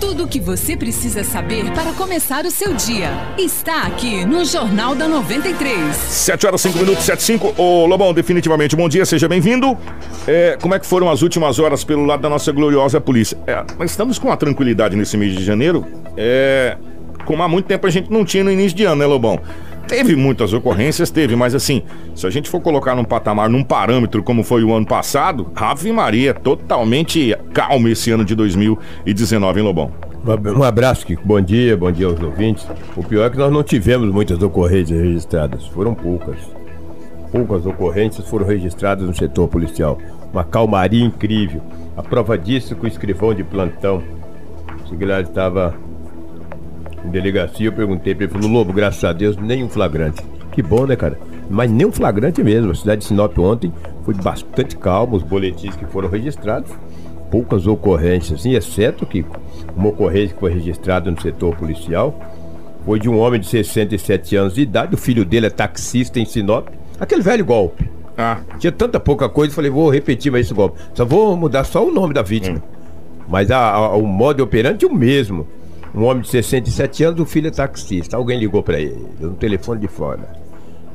Tudo o que você precisa saber para começar o seu dia está aqui no Jornal da 93. 7 horas 5 minutos, 7 5. Ô Lobão, definitivamente, bom dia, seja bem-vindo. É, como é que foram as últimas horas pelo lado da nossa gloriosa polícia? É, nós estamos com uma tranquilidade nesse mês de janeiro, é, como há muito tempo a gente não tinha no início de ano, né, Lobão? Teve muitas ocorrências, teve, mas assim, se a gente for colocar num patamar, num parâmetro como foi o ano passado, Ave Maria, totalmente calmo esse ano de 2019, hein, Lobão? Um abraço, Kiko. Bom dia, bom dia aos ouvintes. O pior é que nós não tivemos muitas ocorrências registradas, foram poucas. Poucas ocorrências foram registradas no setor policial. Uma calmaria incrível. A prova disso que o escrivão de plantão, o estava em delegacia, eu perguntei para ele, falou, Lobo, graças a Deus, nenhum flagrante. Que bom, né, cara? Mas nem um flagrante mesmo. A cidade de Sinop ontem foi bastante calma, os boletins que foram registrados, poucas ocorrências, assim, exceto que uma ocorrência que foi registrada no setor policial foi de um homem de 67 anos de idade, o filho dele é taxista em Sinop, aquele velho golpe. Ah, Tinha tanta pouca coisa, falei, vou repetir mais esse golpe. Só vou mudar só o nome da vítima. Mas a- a- o modo operante é o mesmo. Um homem de 67 anos, o filho é taxista. Alguém ligou pra ele, no telefone de fora.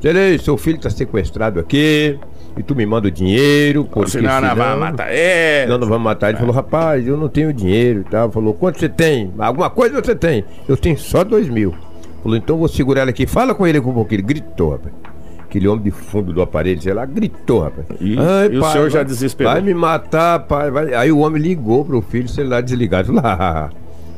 Serei, seu filho tá sequestrado aqui, e tu me manda o dinheiro, porque senão não vai matar ele. Senão não vamos matar. Ele falou, rapaz, eu não tenho dinheiro e tal. Falou, quanto você tem? Alguma coisa você tem? Eu tenho só dois mil. Falou, então vou segurar ele aqui. Fala com ele com um pouquinho. Ele gritou, rapaz. Aquele homem de fundo do aparelho, sei lá, gritou, rapaz. E- e o senhor já vai- desesperou? Vai me matar, pai. vai." Aí o homem ligou pro filho, celular desligado. Falou, ah,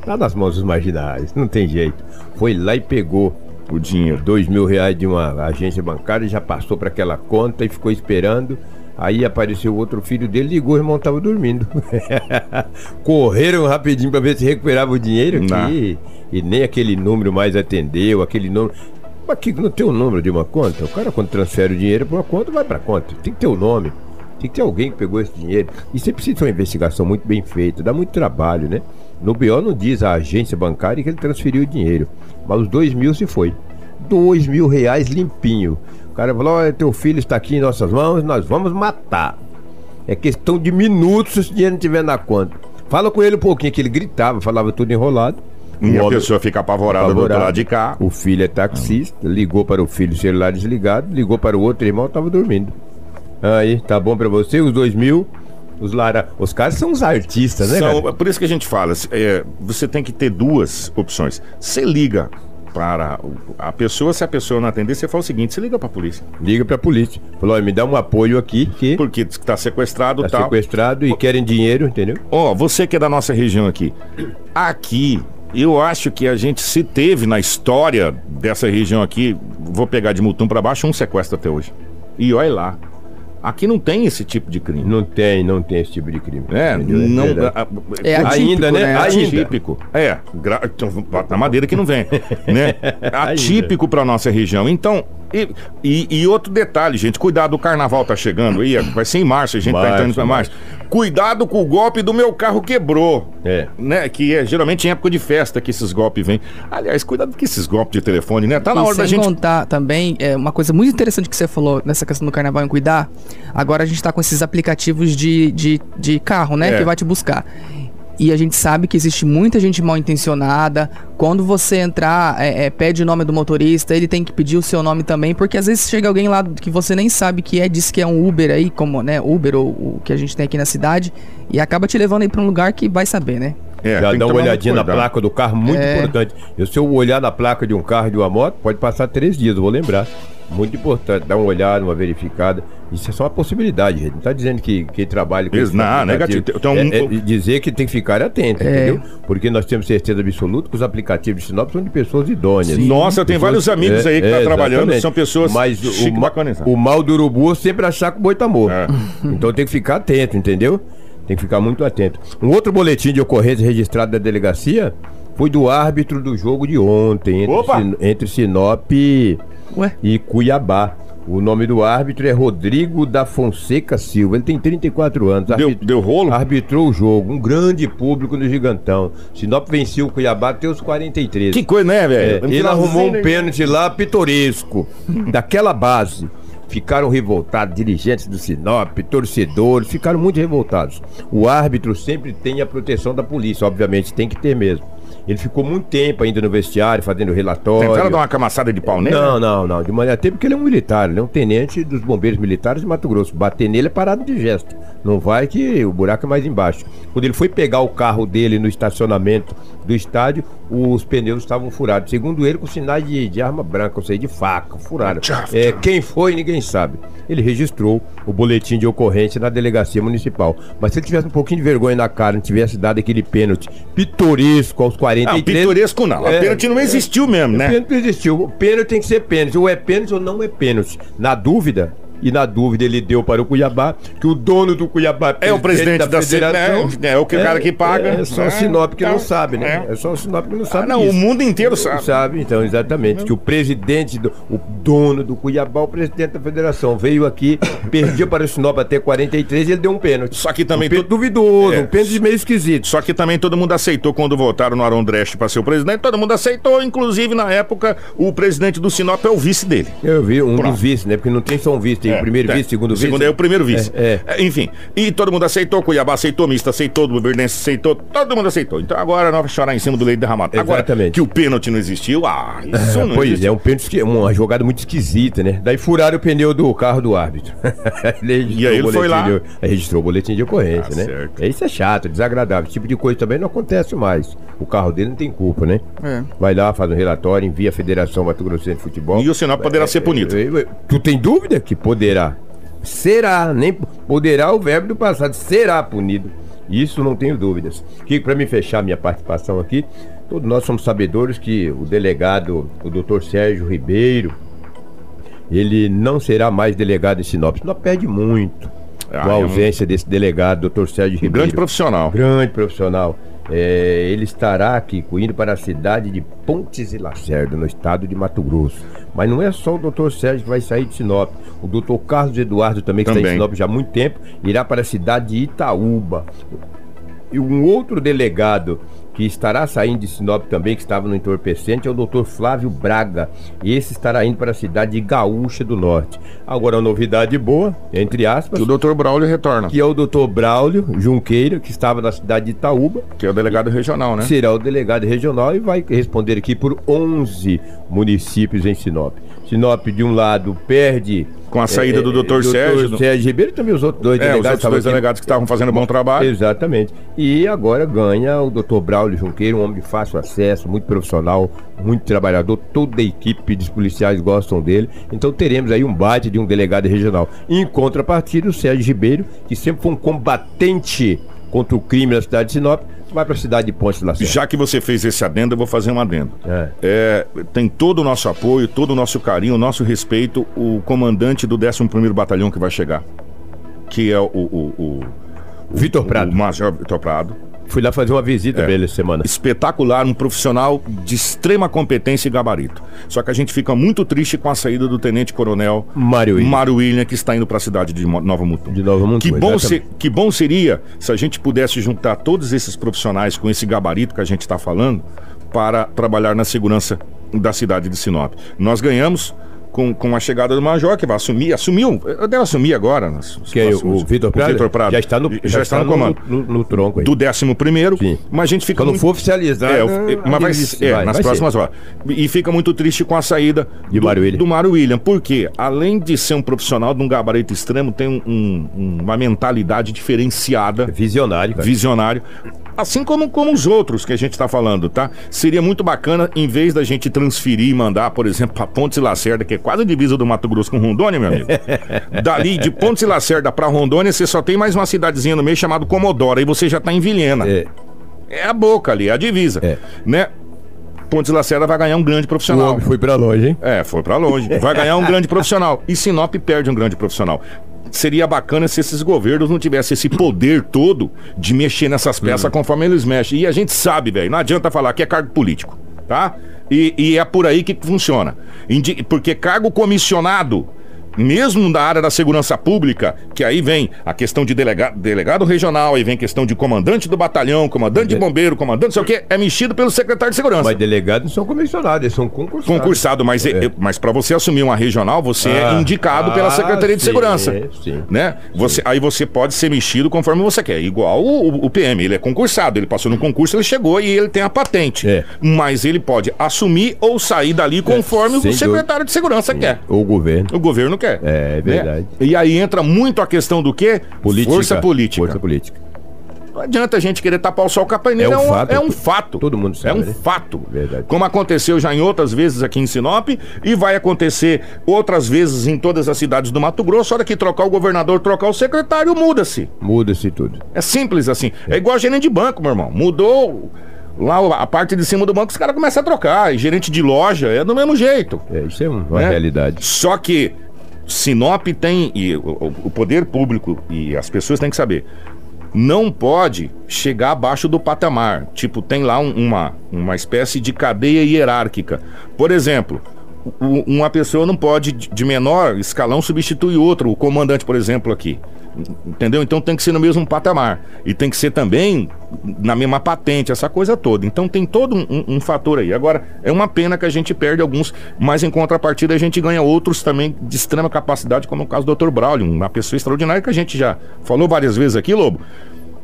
tá nas mãos dos marginais, não tem jeito. Foi lá e pegou O dinheiro. dois mil reais de uma agência bancária, já passou para aquela conta e ficou esperando. Aí apareceu o outro filho dele, ligou, o irmão tava dormindo. Correram rapidinho para ver se recuperava o dinheiro aqui. E nem aquele número mais atendeu, aquele número. Mas que não tem o número de uma conta? O cara quando transfere o dinheiro para uma conta, vai para conta. Tem que ter o nome. Tem que ter alguém que pegou esse dinheiro. E você precisa de uma investigação muito bem feita, dá muito trabalho, né? No BO não diz a agência bancária que ele transferiu o dinheiro. Mas os dois mil se foi. Dois mil reais limpinho. O cara falou: olha, teu filho está aqui em nossas mãos, nós vamos matar. É questão de minutos se esse dinheiro não estiver na conta. Fala com ele um pouquinho, que ele gritava, falava tudo enrolado. E a pessoa fica apavorada do outro lado de cá. O filho é taxista, ligou para o filho, celular desligado, ligou para o outro irmão, tava dormindo. Aí, tá bom pra você, os dois mil, os lara... Os caras são os artistas, né, São- cara? por isso que a gente fala, é, você tem que ter duas opções. Você liga para o- a pessoa, se a pessoa não atender, você fala o seguinte, você liga para a polícia. Liga pra polícia. Falou, me dá um apoio aqui, que Porque diz que tá sequestrado e tá tal. sequestrado e querem dinheiro, entendeu? Ó, você que é da nossa região aqui. Aqui, eu acho que a gente se teve na história dessa região aqui, vou pegar de Mutum para baixo, um sequestro até hoje. E olha lá. Aqui não tem esse tipo de crime. Não tem, não tem esse tipo de crime. É, entendeu? não. verdade. a- a- É por- atípico, Ainda, né? né? Ainda. Atípico. É, gra... então, na madeira que não vem, né? Atípico para nossa região. Então, e, e- e outro detalhe, gente, cuidado, o carnaval tá chegando aí, vai ser em março, a gente tá Março, entrando pra março. Cuidado com o golpe do meu carro quebrou. É. Né? Que é geralmente em época de festa que esses golpes vêm. Aliás, cuidado com esses golpes de telefone, né? Tá na e hora sem da gente. contar também, é, uma coisa muito interessante que você falou nessa questão do carnaval em cuidar, agora a gente tá com esses aplicativos de, de, de carro, né? É. Que vai te buscar. E a gente sabe que existe muita gente mal intencionada. Quando você entrar, é, é, pede o nome do motorista, ele tem que pedir o seu nome também, porque às vezes chega alguém lá que você nem sabe que é, diz que é um Uber aí, como, né, Uber ou o que a gente tem aqui na cidade, e acaba te levando aí pra um lugar que vai saber, né? É, Já dá uma olhadinha na placa do carro, muito É. importante. Eu, se eu olhar na placa de um carro, de uma moto, pode passar três dias, eu vou lembrar. Muito importante, dar uma olhada, uma verificada. Isso é só uma possibilidade, gente. Não está dizendo que quem trabalha com Isso, não, negativo. Um- é, é dizer que tem que ficar atento, É. entendeu? Porque nós temos certeza absoluta que os aplicativos de Sinop são de pessoas idôneas. Nossa, eu tenho vários amigos aí que tá trabalhando, É, exatamente. são pessoas Mas o, chique o, ma- o mal do urubu é sempre achar que o boi tá morto. É. Então tem que ficar atento, entendeu? Tem que ficar muito atento. Um outro boletim de ocorrência registrado da delegacia foi do árbitro do jogo de ontem, entre, entre Sinop Ué? e Cuiabá. O nome do árbitro é Rodrigo da Fonseca Silva. Ele tem 34 anos. Deu, Arbit- deu rolo? Arbitrou o jogo. Um grande público no Gigantão. Sinop venceu o Cuiabá até os 43. Que coisa, né, É, velho? No ele arrumou um pênalti lá pitoresco, daquela base. Ficaram revoltados, dirigentes do Sinop, torcedores, ficaram muito revoltados. O árbitro sempre tem a proteção da polícia, obviamente, tem que ter mesmo. Ele ficou muito tempo ainda no vestiário, fazendo relatório. Tentaram dar uma camaçada de pau nele? Não, não, não. De maneira até porque ele é um militar, ele é um tenente dos bombeiros militares de Mato Grosso. Bater nele é parado de gesto. Não vai que o buraco é mais embaixo. Quando ele foi pegar o carro dele no estacionamento do estádio, os pneus estavam furados. Segundo ele, com sinais de, de arma branca, ou seja, de faca, furada. É, quem foi, ninguém sabe. Ele registrou o boletim de ocorrência na delegacia municipal. Mas se ele tivesse um pouquinho de vergonha na cara, não tivesse dado aquele pênalti pitoresco aos 43. Não, pitoresco não. É, a pênalti não existiu mesmo, O né? pênalti não existiu. O pênalti tem que ser pênalti. Ou é pênalti ou não é pênalti. Na dúvida, e na dúvida ele deu para o Cuiabá, que o dono do Cuiabá É o presidente da federação. é, é o que o cara que paga. É, só É, o Sinop que então, não sabe, né? é. É, só o Sinop que não sabe. Ah, não, disso. o mundo inteiro sabe. Sabe, então, exatamente. Que o presidente, do, o dono do Cuiabá, o presidente da federação, veio aqui, perdia para o Sinop até 43 e ele deu um pênalti. Só que também um pênalti duvidoso, É. um pênalti meio esquisito. Só que também todo mundo aceitou quando votaram no Aron Dresch para ser o presidente. Todo mundo aceitou, inclusive na época o presidente do Sinop é o vice dele. Eu vi um Pronto. dos vices, né? Porque não tem só um vice, tem É, o primeiro tem. vice, segundo O vice. segundo é o primeiro vice. É, É, Enfim, e todo mundo aceitou, Cuiabá aceitou, Mista aceitou, Luverdense aceitou, todo mundo aceitou. Então agora nós vamos chorar em cima do leite derramado. Agora, Exatamente. que o pênalti não existiu, ah, isso não Pois existe. é, um pênalti, uma jogada muito esquisita, né? Daí furaram o pneu do carro do árbitro. E aí ele o foi boletim lá? de- registrou o boletim de ocorrência, Tá né? certo. É, Isso é chato, desagradável. Esse tipo de coisa também não acontece mais. O carro dele não tem culpa, né? É. Vai lá, faz um relatório, envia a Federação Mato Grossense de Futebol. E o Sinop poderá ser punido. É, é, é, Tu tem dúvida que poderá? Será, nem poderá o verbo do passado, será punido. Isso não tenho dúvidas. Que para me fechar minha participação aqui, todos nós somos sabedores que o delegado, o doutor Sérgio Ribeiro, ele não será mais delegado em Sinop. Sinop perde muito Ah, com a é um- ausência desse delegado, doutor Sérgio Um Ribeiro. grande profissional. Grande profissional. É, ele estará aqui indo para a cidade de Pontes e Lacerda, no estado de Mato Grosso. Mas não é só o doutor Sérgio que vai sair de Sinop. O doutor Carlos Eduardo também, que está Também. em Sinop já há muito tempo, irá para a cidade de Itaúba. E um outro delegado que estará saindo de Sinop também, que estava no entorpecente, é o doutor Flávio Braga. Esse estará indo para a cidade de Gaúcha do Norte. Agora, uma novidade boa, entre aspas, Que o doutor Braulio retorna, que é o doutor Braulio Junqueira, que estava na cidade de Itaúba, que é o delegado regional, né? será o delegado regional e vai responder aqui por 11 municípios em Sinop. Sinop, de um lado, perde. Com a saída do Dr. Sérgio, do- Sérgio Ribeiro e também os outros dois É, os delegados. outros estavam dois delegados que estavam fazendo bom trabalho. Exatamente. E agora ganha o doutor Braulio Junqueira, um homem de fácil acesso, muito profissional, muito trabalhador. Toda a equipe dos policiais gostam dele. Então teremos aí um bate de um delegado regional. Em contrapartida, o Sérgio Ribeiro, que sempre foi um combatente contra o crime na cidade de Sinop, vai para a cidade de Ponte de Lacerda. Já que você fez esse adendo, eu vou fazer um adendo. É. É, tem todo o nosso apoio, todo o nosso carinho, o nosso respeito, o comandante do 11º Batalhão que vai chegar, que é o, o, o, Vitor Prado. o Major Vitor Prado. Fui lá fazer uma visita É. pra ele essa semana. Espetacular, um profissional de extrema competência e gabarito. Só que a gente fica muito triste com a saída do Tenente Coronel Mário William. Mário William, que está indo para a cidade de Nova Mutum. De Nova Mutum, Que bom, que bom seria se a gente pudesse juntar todos esses profissionais com esse gabarito que a gente está falando para trabalhar na segurança da cidade de Sinop. Nós ganhamos com, com a chegada do Major, que vai assumir, assumiu, deve assumir agora. Nas, Que é o, o Vitor Prado? Vitor Prado. Já está no, já, está no comando. No, no- no tronco aí. Do 11 primeiro, Sim. mas a gente fica Quando muito- for oficializado. é, o- mas vai, isso é, vai- nas vai ser. próximas horas. E fica muito triste com a saída De do, Mário William. do Mário William. Porque, além de ser um profissional de um gabarito extremo, tem um- um- uma mentalidade diferenciada, Visionário, cara. visionário. Assim como, como os outros que a gente está falando, tá? Seria muito bacana, em vez da gente transferir e mandar, por exemplo, para Pontes e Lacerda, que é quase a divisa do Mato Grosso com Rondônia, meu amigo. Dali, de Pontes e Lacerda para Rondônia, você só tem mais uma cidadezinha no meio chamada Comodoro, e você já tá em Vilhena. É, É a boca ali, é a divisa. É. Né? Pontes Lacerda vai ganhar um grande o profissional. homem foi pra longe, hein? É, foi pra longe. Vai ganhar um grande profissional. E Sinop perde um grande profissional. Seria bacana se esses governos não tivessem esse poder todo de mexer nessas peças conforme eles mexem. E a gente sabe, velho, não adianta falar que é cargo político, tá? E, e é por aí que funciona. Indi- Porque cargo comissionado mesmo na área da segurança pública, que aí vem a questão de delega, delegado regional, aí vem questão de comandante do batalhão, comandante de bombeiro, comandante, sei o quê, é mexido pelo secretário de segurança. Mas delegados não são comissionados, eles são concursados. Concursado, mas, é. mas para você assumir uma regional, você é Ah, indicado pela ah, Secretaria de sim, Segurança. sim. Né? Você, aí você pode ser mexido conforme você quer. Igual o, o PM, ele é concursado, ele passou no concurso, ele chegou e ele tem a patente. É. Mas ele pode assumir ou sair dali conforme sem o secretário de Segurança quer. O governo. O governo quer. É, é verdade. Né? E aí entra muito a questão do quê? Política. Força política. Força política. Não adianta a gente querer tapar o sol com a painel. É É um fato. é um fato. Todo mundo sabe, É um né? fato. Verdade. Como aconteceu já em outras vezes aqui em Sinop e vai acontecer outras vezes em todas as cidades do Mato Grosso. A hora que trocar o governador, trocar o secretário, muda-se. Muda-se tudo. É simples assim. É igual gerente de banco, meu irmão. Mudou lá a parte de cima do banco, os caras começam a trocar. E gerente de loja é do mesmo jeito. É, isso é uma né? realidade. Só que Sinop tem, e o, o- poder público e as pessoas têm que saber, não pode chegar abaixo do patamar. Tipo, tem lá um- uma, uma espécie de cadeia hierárquica. Por exemplo, uma pessoa não pode, de de menor escalão, substituir outro, o comandante, por exemplo, aqui. Entendeu? Então tem que ser no mesmo patamar. E tem que ser também na mesma patente, essa coisa toda. Então tem todo um, um- um fator aí. Agora, é uma pena que a gente perde alguns, mas em contrapartida a gente ganha outros também de extrema capacidade, como o caso do Dr. Braulio, uma pessoa extraordinária que a gente já falou várias vezes aqui, Lobo,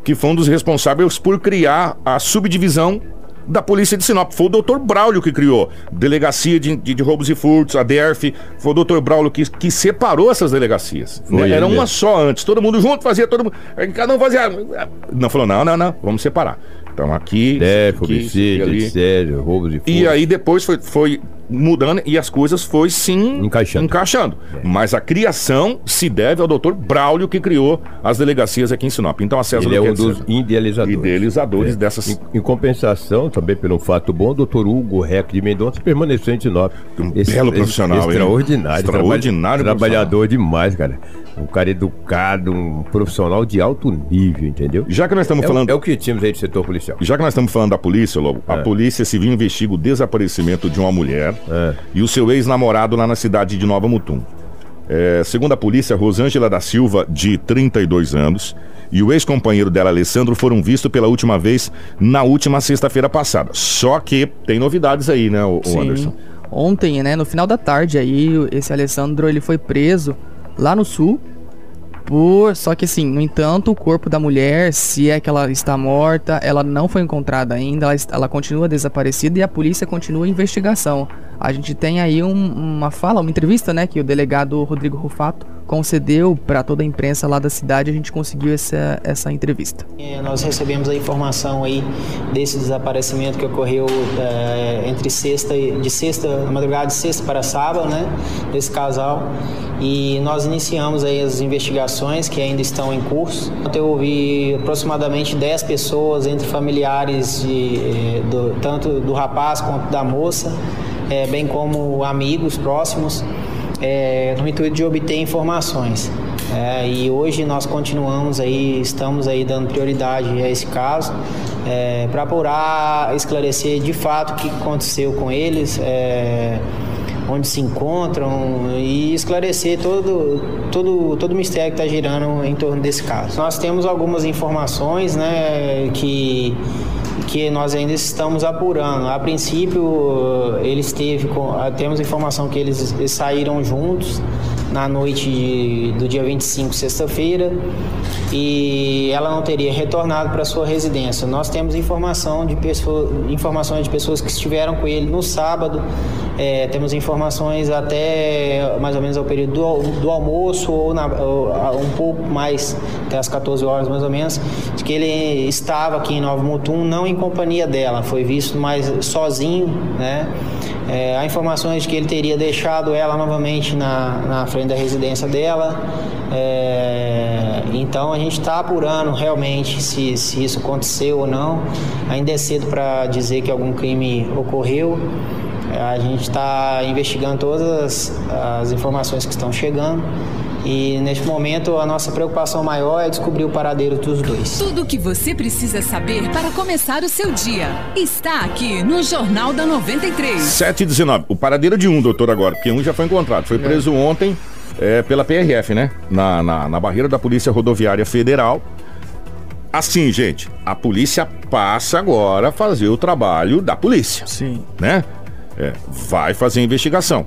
que foi um dos responsáveis por criar a subdivisão da Polícia de Sinop. Foi o doutor Braulio que criou. Delegacia de, de- de roubos e furtos, a DERF. Foi o doutor Braulio que, que separou essas delegacias. Né? Era uma só antes. Todo mundo junto fazia, todo mundo. Cada um fazia. Não, falou, não, não, não. Vamos separar. Então aqui. Aqui, homicídio, etc., roubos de E aí depois foi, foi mudando e as coisas foi sim Encaixando. encaixando. Mas a criação se deve ao doutor Braulio que criou as delegacias aqui em Sinop. Então a César Ele é um dos César. idealizadores. idealizadores dessas. Em, em compensação, também pelo fato bom, o doutor Hugo Rec de Mendonça permaneceu em Sinop. Um belo profissional, hein? Extraordinário. Extraordinário traba- Trabalhador demais, cara. Um cara educado, um profissional de alto nível, entendeu? Já que nós estamos É, o- falando. é o que tínhamos aí do setor policial. Já que nós estamos falando da polícia, Lobo, a É. polícia civil investiga o desaparecimento de uma mulher É. e o seu ex-namorado lá na cidade de Nova Mutum. É, segundo a polícia, Rosângela da Silva, de 32 anos, e o ex-companheiro dela, Alessandro, foram vistos pela última vez na última sexta-feira passada. Só que tem novidades aí, né, o, Sim. Anderson? Ontem, né, no final da tarde aí, esse Alessandro ele foi preso lá no sul. Por, só que assim, no entanto, o corpo da mulher, se é que ela está morta, ela não foi encontrada ainda, ela, ela continua desaparecida e a polícia continua a investigação. A gente tem aí um- uma fala, uma entrevista, né, que o delegado Rodrigo Rufato concedeu para toda a imprensa lá da cidade, a gente conseguiu essa, essa entrevista. É, Nós recebemos a informação aí desse desaparecimento que ocorreu é, entre sexta e de sexta, madrugada de sexta para sábado, né, desse casal. E nós iniciamos aí as investigações que ainda estão em curso. Eu ouvi aproximadamente 10 pessoas entre familiares de, eh, do- tanto do rapaz quanto da moça, eh, bem como amigos próximos é, no intuito de obter informações. É, e hoje nós continuamos aí, estamos aí dando prioridade a esse caso para apurar, esclarecer de fato o que aconteceu com eles, é, onde se encontram e esclarecer todo, todo, todo o mistério que está girando em torno desse caso. Nós temos algumas informações né, que que nós ainda estamos apurando. A princípio, ele esteve com, ah, temos informação que eles, eles saíram juntos na noite de- do dia 25, sexta-feira, e ela não teria retornado para sua residência. Nós temos informação de pessoa, informações de pessoas que estiveram com ele no sábado. É, temos informações até mais ou menos ao período do, do almoço ou, na- ou, um pouco mais, até as 14 horas mais ou menos, de que ele estava aqui em Nova Mutum, não em companhia dela, foi visto mais sozinho, né? É, há informações que ele teria deixado ela novamente na, na frente da residência dela. É, então a gente está apurando realmente se, se isso aconteceu ou não. Ainda é cedo para dizer que algum crime ocorreu. É, A gente está investigando todas as, as informações que estão chegando. E neste momento a nossa preocupação maior é descobrir o paradeiro dos dois. Tudo o que você precisa saber para começar o seu dia está aqui no Jornal da 93. 7 e 19. O paradeiro de um, doutor, agora, porque um já foi encontrado. Foi preso ontem é, pela PRF, né? Na, na, na barreira da Polícia Rodoviária Federal. Assim, gente, a polícia passa agora a fazer o trabalho da polícia, Sim. né? É, vai fazer a investigação.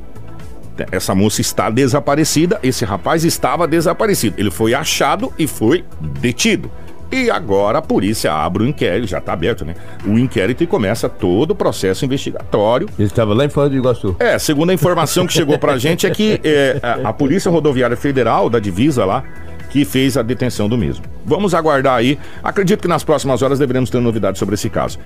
Essa moça está desaparecida, esse rapaz estava desaparecido. Ele foi achado e foi detido. E agora a polícia abre o inquérito, já está aberto, né? O inquérito e começa todo o processo investigatório. Ele estava lá em Foz do Iguaçu. É, segundo a informação que chegou pra gente é que é, a, a Polícia Rodoviária Federal da divisa lá que fez a detenção do mesmo. Vamos aguardar aí. Acredito que nas próximas horas deveremos ter novidades sobre esse caso.